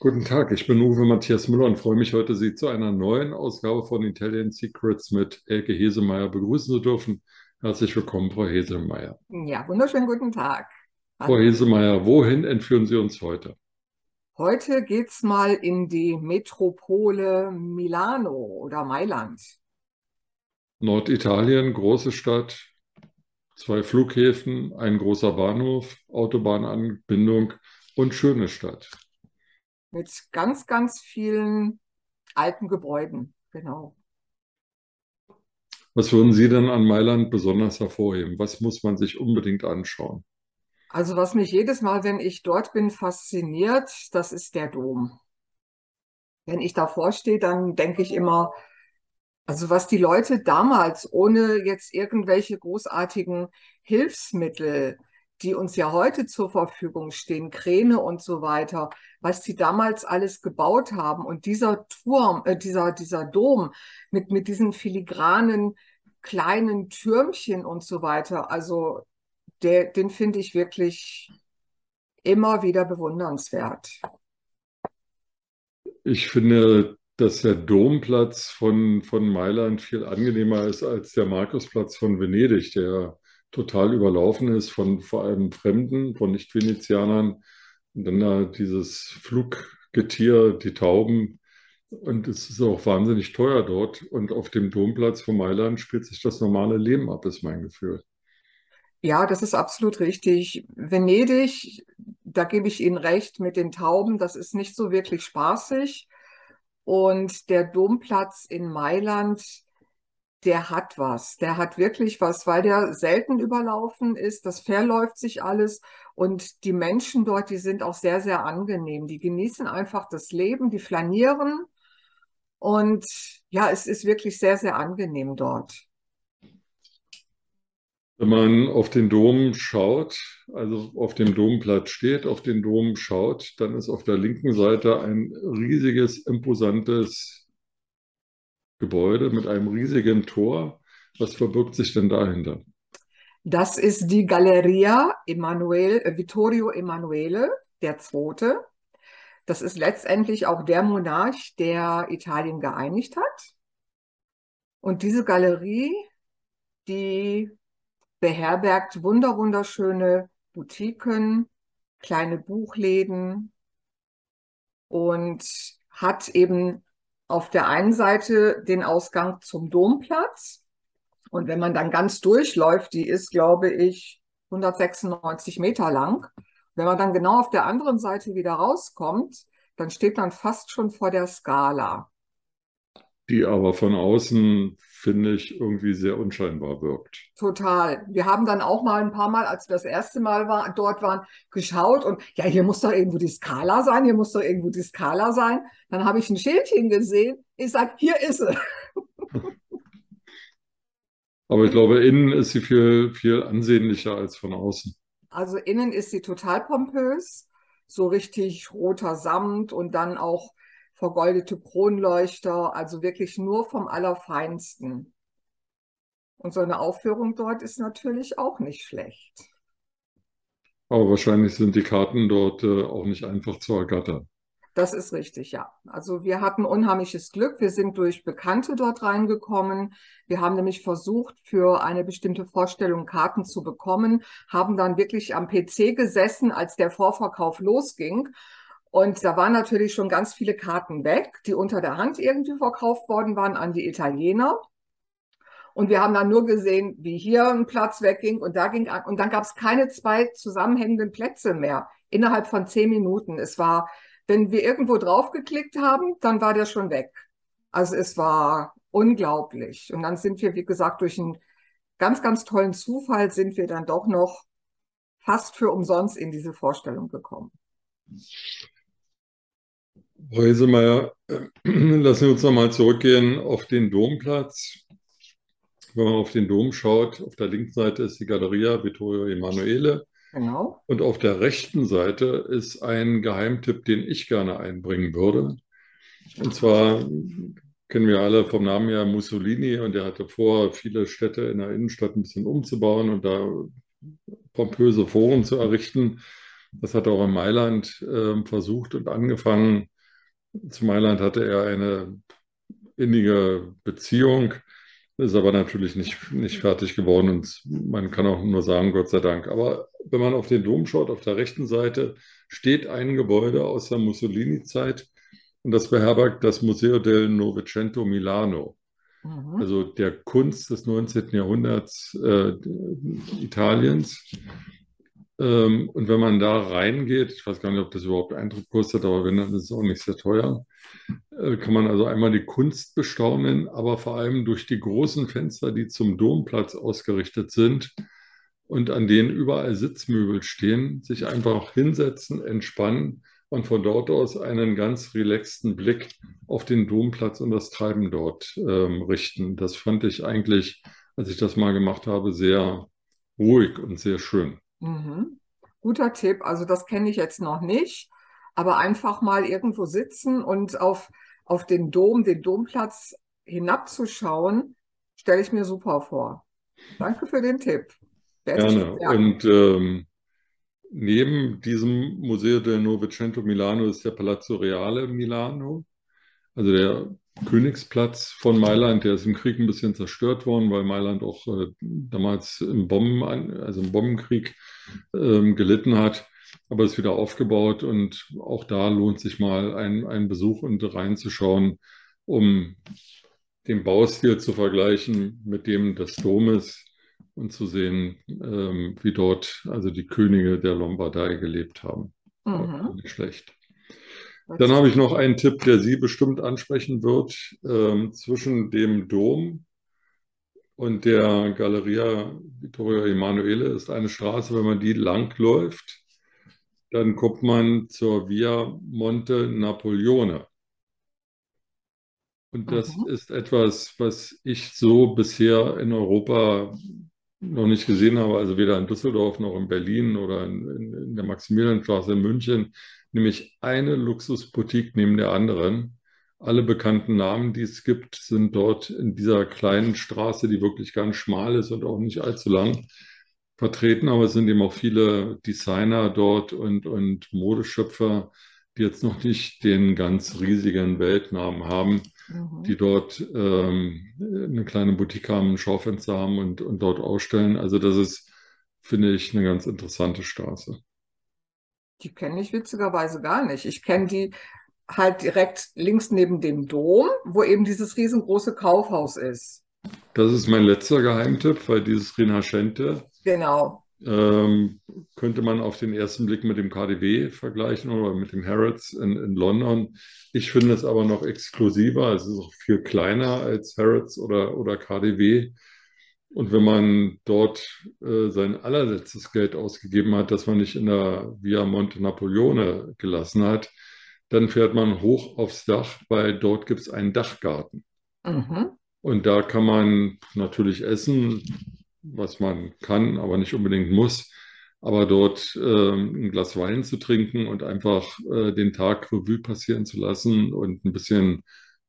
Guten Tag, ich bin Uwe Matthias Müller und freue mich heute, Sie zu einer neuen Ausgabe von Italian Secrets mit Elke Hesemeyer begrüßen zu dürfen. Herzlich willkommen, Frau Hesemeyer. Ja, wunderschönen guten Tag. Frau Hesemeyer, wohin entführen Sie uns heute? Heute geht's mal in die Metropole Milano oder Mailand. Norditalien, große Stadt, zwei Flughäfen, ein großer Bahnhof, Autobahnanbindung und schöne Stadt mit ganz, ganz vielen alten Gebäuden. Genau. Was würden Sie denn an Mailand besonders hervorheben? Was muss man sich unbedingt anschauen? Also was mich jedes Mal, wenn ich dort bin, fasziniert, das ist der Dom. Wenn ich davor stehe, dann denke ich immer, also was die Leute damals ohne jetzt irgendwelche großartigen Hilfsmittel die uns ja heute zur Verfügung stehen, Kräne und so weiter, was sie damals alles gebaut haben. Und dieser Turm, äh, dieser, dieser Dom mit, mit diesen filigranen kleinen Türmchen und so weiter, also der, den finde ich wirklich immer wieder bewundernswert. Ich finde, dass der Domplatz von, von Mailand viel angenehmer ist als der Markusplatz von Venedig, der total überlaufen ist von vor allem Fremden, von Nicht-Venezianern. Und dann da dieses Fluggetier, die Tauben. Und es ist auch wahnsinnig teuer dort. Und auf dem Domplatz von Mailand spielt sich das normale Leben ab, ist mein Gefühl. Ja, das ist absolut richtig. Venedig, da gebe ich Ihnen recht mit den Tauben, das ist nicht so wirklich spaßig. Und der Domplatz in Mailand, der hat was. Der hat wirklich was, weil der selten überlaufen ist. Das verläuft sich alles. Und die Menschen dort, die sind auch sehr, sehr angenehm. Die genießen einfach das Leben, die flanieren. Und ja, es ist wirklich sehr, sehr angenehm dort. Wenn man auf den Dom schaut, also auf dem Domplatz steht, auf den Dom schaut, dann ist auf der linken Seite ein riesiges, imposantes Gebäude mit einem riesigen Tor. Was verbirgt sich denn dahinter? Das ist die Galleria Emanuel, äh, Vittorio Emanuele II. Das ist letztendlich auch der Monarch, der Italien geeinigt hat. Und diese Galerie, die beherbergt wunder wunderschöne Boutiquen, kleine Buchläden und hat eben auf der einen Seite den Ausgang zum Domplatz. Und wenn man dann ganz durchläuft, die ist, glaube ich, 196 Meter lang. Wenn man dann genau auf der anderen Seite wieder rauskommt, dann steht man fast schon vor der Skala. Die aber von außen finde ich, irgendwie sehr unscheinbar wirkt. Total. Wir haben dann auch mal ein paar Mal, als wir das erste Mal war, dort waren, geschaut und ja, hier muss doch irgendwo die Skala sein, hier muss doch irgendwo die Skala sein. Dann habe ich ein Schildchen gesehen. Ich sage, hier ist sie. Aber ich glaube, innen ist sie viel, viel ansehnlicher als von außen. Also innen ist sie total pompös, so richtig roter Samt und dann auch vergoldete Kronleuchter, also wirklich nur vom Allerfeinsten. Und so eine Aufführung dort ist natürlich auch nicht schlecht. Aber wahrscheinlich sind die Karten dort äh, auch nicht einfach zu ergattern. Das ist richtig, ja. Also wir hatten unheimliches Glück. Wir sind durch Bekannte dort reingekommen. Wir haben nämlich versucht, für eine bestimmte Vorstellung Karten zu bekommen, haben dann wirklich am PC gesessen, als der Vorverkauf losging und da waren natürlich schon ganz viele Karten weg, die unter der Hand irgendwie verkauft worden waren an die Italiener. Und wir haben dann nur gesehen, wie hier ein Platz wegging und da ging und dann gab es keine zwei zusammenhängenden Plätze mehr innerhalb von zehn Minuten. Es war, wenn wir irgendwo draufgeklickt haben, dann war der schon weg. Also es war unglaublich. Und dann sind wir, wie gesagt, durch einen ganz, ganz tollen Zufall sind wir dann doch noch fast für umsonst in diese Vorstellung gekommen. Reusemeyer, lassen wir uns nochmal zurückgehen auf den Domplatz. Wenn man auf den Dom schaut, auf der linken Seite ist die Galleria Vittorio Emanuele. Genau. Und auf der rechten Seite ist ein Geheimtipp, den ich gerne einbringen würde. Und zwar kennen wir alle vom Namen her Mussolini und er hatte vor, viele Städte in der Innenstadt ein bisschen umzubauen und da pompöse Foren zu errichten. Das hat er auch in Mailand äh, versucht und angefangen. Zu Mailand hatte er eine innige Beziehung, ist aber natürlich nicht, nicht fertig geworden und man kann auch nur sagen, Gott sei Dank. Aber wenn man auf den Dom schaut, auf der rechten Seite steht ein Gebäude aus der Mussolini-Zeit und das beherbergt das Museo del Novecento Milano. Mhm. Also der Kunst des 19. Jahrhunderts äh, Italiens. Ähm, und wenn man da reingeht, ich weiß gar nicht, ob das überhaupt Eindruck kostet, aber wenn, dann ist es auch nicht sehr teuer, äh, kann man also einmal die Kunst bestaunen, aber vor allem durch die großen Fenster, die zum Domplatz ausgerichtet sind und an denen überall Sitzmöbel stehen, sich einfach hinsetzen, entspannen und von dort aus einen ganz relaxten Blick auf den Domplatz und das Treiben dort ähm, richten. Das fand ich eigentlich, als ich das mal gemacht habe, sehr ruhig und sehr schön. Mhm. Guter Tipp. Also das kenne ich jetzt noch nicht, aber einfach mal irgendwo sitzen und auf, auf den Dom, den Domplatz hinabzuschauen, stelle ich mir super vor. Danke für den Tipp. Gerne. Und ähm, neben diesem Museo del Novecento Milano ist der Palazzo Reale Milano, also der Königsplatz von Mailand, der ist im Krieg ein bisschen zerstört worden, weil Mailand auch äh, damals im Bomben, also im Bombenkrieg ähm, gelitten hat, aber ist wieder aufgebaut und auch da lohnt sich mal ein, ein Besuch und reinzuschauen, um den Baustil zu vergleichen mit dem des Domes und zu sehen, ähm, wie dort also die Könige der Lombardei gelebt haben. Mhm. Nicht schlecht. Dann habe ich noch einen Tipp, der Sie bestimmt ansprechen wird. Ähm, zwischen dem Dom und der Galleria Vittorio Emanuele ist eine Straße, wenn man die langläuft, dann kommt man zur Via Monte Napoleone. Und das mhm. ist etwas, was ich so bisher in Europa noch nicht gesehen habe, also weder in Düsseldorf noch in Berlin oder in, in, in der Maximilianstraße in München nämlich eine Luxusboutique neben der anderen. Alle bekannten Namen, die es gibt, sind dort in dieser kleinen Straße, die wirklich ganz schmal ist und auch nicht allzu lang, vertreten. Aber es sind eben auch viele Designer dort und, und Modeschöpfer, die jetzt noch nicht den ganz riesigen Weltnamen haben, mhm. die dort ähm, eine kleine Boutique haben, ein Schaufenster haben und, und dort ausstellen. Also das ist, finde ich, eine ganz interessante Straße. Die kenne ich witzigerweise gar nicht. Ich kenne die halt direkt links neben dem Dom, wo eben dieses riesengroße Kaufhaus ist. Das ist mein letzter Geheimtipp, weil dieses Rinascente genau. Ähm, könnte man auf den ersten Blick mit dem KDW vergleichen oder mit dem Harrods in, in London. Ich finde es aber noch exklusiver. Es ist auch viel kleiner als Harrods oder, oder KDW. Und wenn man dort äh, sein allerletztes Geld ausgegeben hat, das man nicht in der Via Monte Napoleone gelassen hat, dann fährt man hoch aufs Dach, weil dort gibt es einen Dachgarten. Mhm. Und da kann man natürlich essen, was man kann, aber nicht unbedingt muss. Aber dort äh, ein Glas Wein zu trinken und einfach äh, den Tag Revue passieren zu lassen und ein bisschen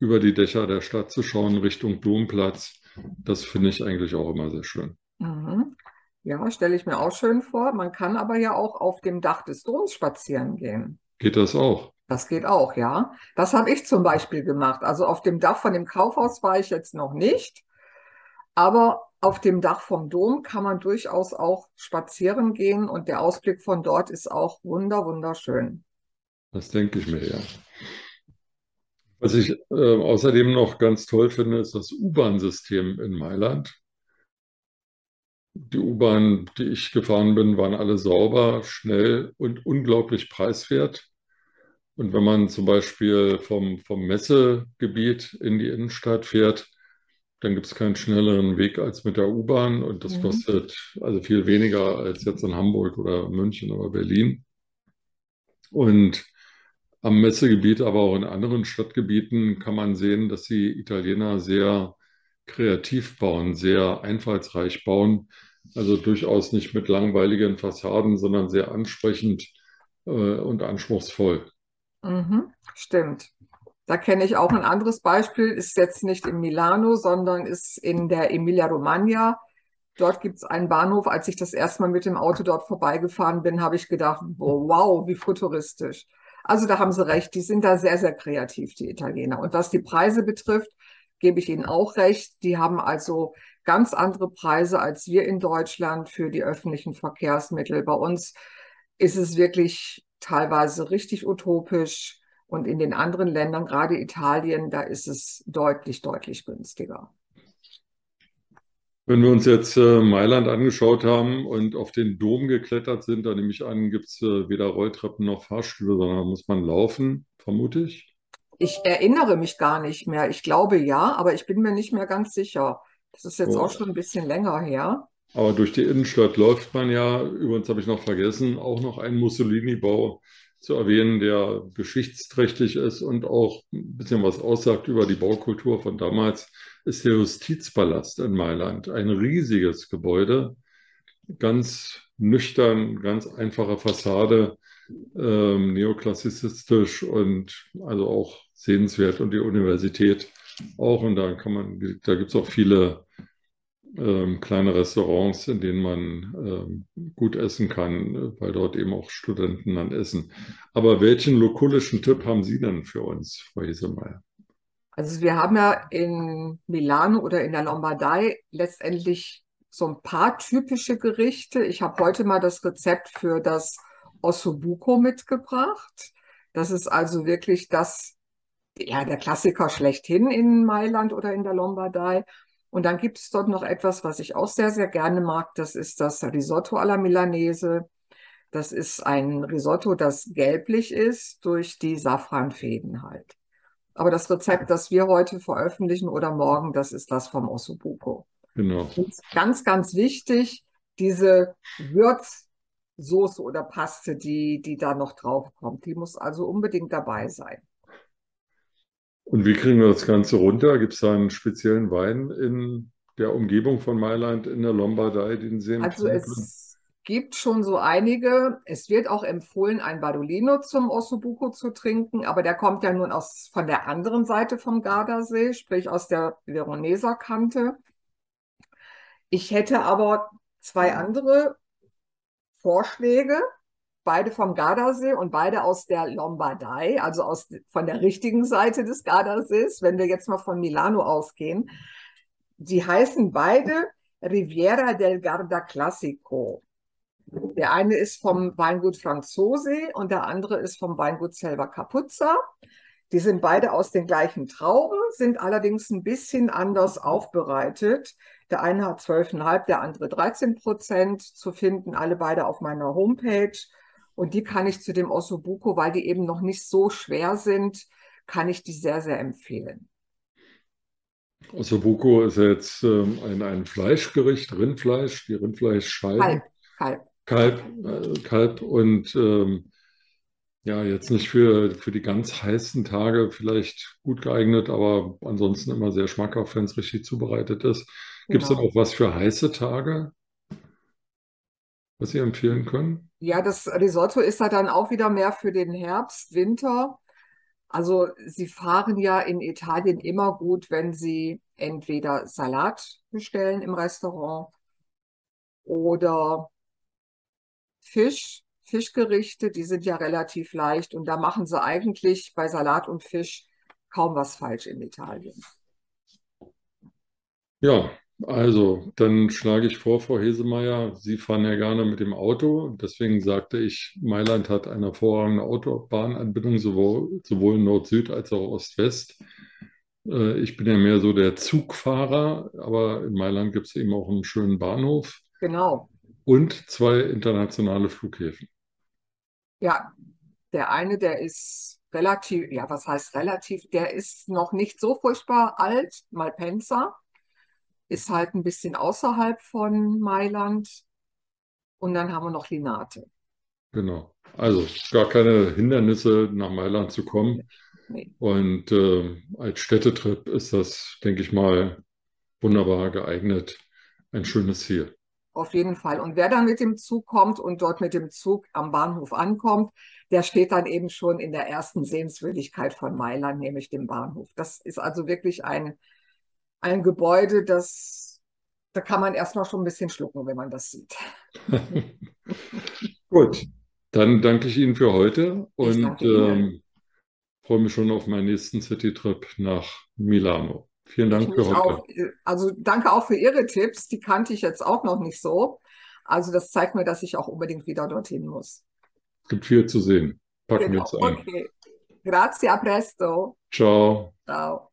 über die Dächer der Stadt zu schauen Richtung Domplatz, das finde ich eigentlich auch immer sehr schön. Mhm. Ja, stelle ich mir auch schön vor. Man kann aber ja auch auf dem Dach des Doms spazieren gehen. Geht das auch? Das geht auch, ja. Das habe ich zum Beispiel gemacht. Also auf dem Dach von dem Kaufhaus war ich jetzt noch nicht. Aber auf dem Dach vom Dom kann man durchaus auch spazieren gehen und der Ausblick von dort ist auch wunder, wunderschön. Das denke ich mir, ja. Was ich äh, außerdem noch ganz toll finde, ist das U-Bahn-System in Mailand. Die U-Bahn, die ich gefahren bin, waren alle sauber, schnell und unglaublich preiswert. Und wenn man zum Beispiel vom, vom Messegebiet in die Innenstadt fährt, dann gibt es keinen schnelleren Weg als mit der U-Bahn und das mhm. kostet also viel weniger als jetzt in Hamburg oder München oder Berlin. Und am Messegebiet, aber auch in anderen Stadtgebieten kann man sehen, dass die Italiener sehr kreativ bauen, sehr einfallsreich bauen. Also durchaus nicht mit langweiligen Fassaden, sondern sehr ansprechend äh, und anspruchsvoll. Mhm, stimmt. Da kenne ich auch ein anderes Beispiel, ist jetzt nicht in Milano, sondern ist in der Emilia-Romagna Dort gibt es einen Bahnhof. Als ich das erste Mal mit dem Auto dort vorbeigefahren bin, habe ich gedacht, wow, wie futuristisch. Also da haben Sie recht, die sind da sehr, sehr kreativ, die Italiener. Und was die Preise betrifft, gebe ich Ihnen auch recht. Die haben also ganz andere Preise als wir in Deutschland für die öffentlichen Verkehrsmittel. Bei uns ist es wirklich teilweise richtig utopisch. Und in den anderen Ländern, gerade Italien, da ist es deutlich, deutlich günstiger. Wenn wir uns jetzt äh, Mailand angeschaut haben und auf den Dom geklettert sind, da nehme ich an, gibt es äh, weder Rolltreppen noch Fahrstühle, sondern muss man laufen, vermute ich. Ich erinnere mich gar nicht mehr. Ich glaube ja, aber ich bin mir nicht mehr ganz sicher. Das ist jetzt oh. auch schon ein bisschen länger her. Aber durch die Innenstadt läuft man ja, übrigens habe ich noch vergessen, auch noch einen Mussolini-Bau zu erwähnen, der geschichtsträchtig ist und auch ein bisschen was aussagt über die Baukultur von damals, ist der Justizpalast in Mailand. Ein riesiges Gebäude, ganz nüchtern, ganz einfache Fassade, ähm, neoklassicistisch und also auch sehenswert und die Universität auch. Und da kann man, da gibt es auch viele ähm, kleine Restaurants, in denen man ähm, gut essen kann, weil dort eben auch Studenten dann essen. Aber welchen lokulischen Tipp haben Sie denn für uns, Frau Hesemeyer? Also wir haben ja in Milano oder in der Lombardei letztendlich so ein paar typische Gerichte. Ich habe heute mal das Rezept für das Ossobuco mitgebracht. Das ist also wirklich das, ja, der Klassiker schlechthin in Mailand oder in der Lombardei. Und dann gibt es dort noch etwas, was ich auch sehr, sehr gerne mag. Das ist das Risotto alla Milanese. Das ist ein Risotto, das gelblich ist durch die Safranfäden halt. Aber das Rezept, das wir heute veröffentlichen oder morgen, das ist das vom Ossobuco. Genau. Ganz, ganz wichtig, diese Würzsoße oder Paste, die, die da noch drauf kommt, die muss also unbedingt dabei sein. Und wie kriegen wir das Ganze runter? Gibt es da einen speziellen Wein in der Umgebung von Mailand, in der Lombardei, den Sie Also es gibt schon so einige. Es wird auch empfohlen, ein Badolino zum Ossobuco zu trinken, aber der kommt ja nun aus, von der anderen Seite vom Gardasee, sprich aus der Veroneser Kante. Ich hätte aber zwei andere Vorschläge beide vom Gardasee und beide aus der Lombardei, also aus, von der richtigen Seite des Gardasees, wenn wir jetzt mal von Milano ausgehen. Die heißen beide Riviera del Garda Classico. Der eine ist vom Weingut Franzose und der andere ist vom Weingut Selva Capuzza. Die sind beide aus den gleichen Trauben, sind allerdings ein bisschen anders aufbereitet. Der eine hat 12,5, der andere 13 Prozent zu finden, alle beide auf meiner Homepage. Und die kann ich zu dem Ossobuco, weil die eben noch nicht so schwer sind, kann ich die sehr, sehr empfehlen. Ossobuco ist jetzt ähm, ein, ein Fleischgericht, Rindfleisch, die Rindfleischscheiben. Kalb, Kalb. Kalb, äh, Kalb und ähm, ja, jetzt nicht für, für die ganz heißen Tage vielleicht gut geeignet, aber ansonsten immer sehr schmackhaft, wenn es richtig zubereitet ist. Gibt es genau. auch was für heiße Tage? was Sie empfehlen können? Ja, das Risotto ist ja dann auch wieder mehr für den Herbst, Winter. Also Sie fahren ja in Italien immer gut, wenn Sie entweder Salat bestellen im Restaurant oder Fisch, Fischgerichte, die sind ja relativ leicht und da machen Sie eigentlich bei Salat und Fisch kaum was falsch in Italien. Ja, also, dann schlage ich vor, Frau Hesemeyer, Sie fahren ja gerne mit dem Auto. Deswegen sagte ich, Mailand hat eine hervorragende Autobahnanbindung, sowohl, sowohl Nord-Süd als auch Ost-West. Äh, ich bin ja mehr so der Zugfahrer, aber in Mailand gibt es eben auch einen schönen Bahnhof. Genau. Und zwei internationale Flughäfen. Ja, der eine, der ist relativ, ja, was heißt relativ? Der ist noch nicht so furchtbar alt, Malpensa ist halt ein bisschen außerhalb von Mailand. Und dann haben wir noch Linate. Genau. Also gar keine Hindernisse, nach Mailand zu kommen. Nee. Und äh, als Städtetrip ist das, denke ich mal, wunderbar geeignet. Ein schönes Ziel. Auf jeden Fall. Und wer dann mit dem Zug kommt und dort mit dem Zug am Bahnhof ankommt, der steht dann eben schon in der ersten Sehenswürdigkeit von Mailand, nämlich dem Bahnhof. Das ist also wirklich ein ein Gebäude, das da kann man erstmal schon ein bisschen schlucken, wenn man das sieht. Gut, dann danke ich Ihnen für heute Ich und ähm, freue mich schon auf meinen nächsten City-Trip nach Milano. Vielen Ich Dank für mich heute. auch. Also danke auch für Ihre Tipps. Die kannte ich jetzt auch noch nicht so. Also das zeigt mir, dass ich auch unbedingt wieder dorthin muss. Es gibt viel zu sehen. Packen wir Genau. jetzt ein. Okay. Grazie, a presto. Ciao. Ciao.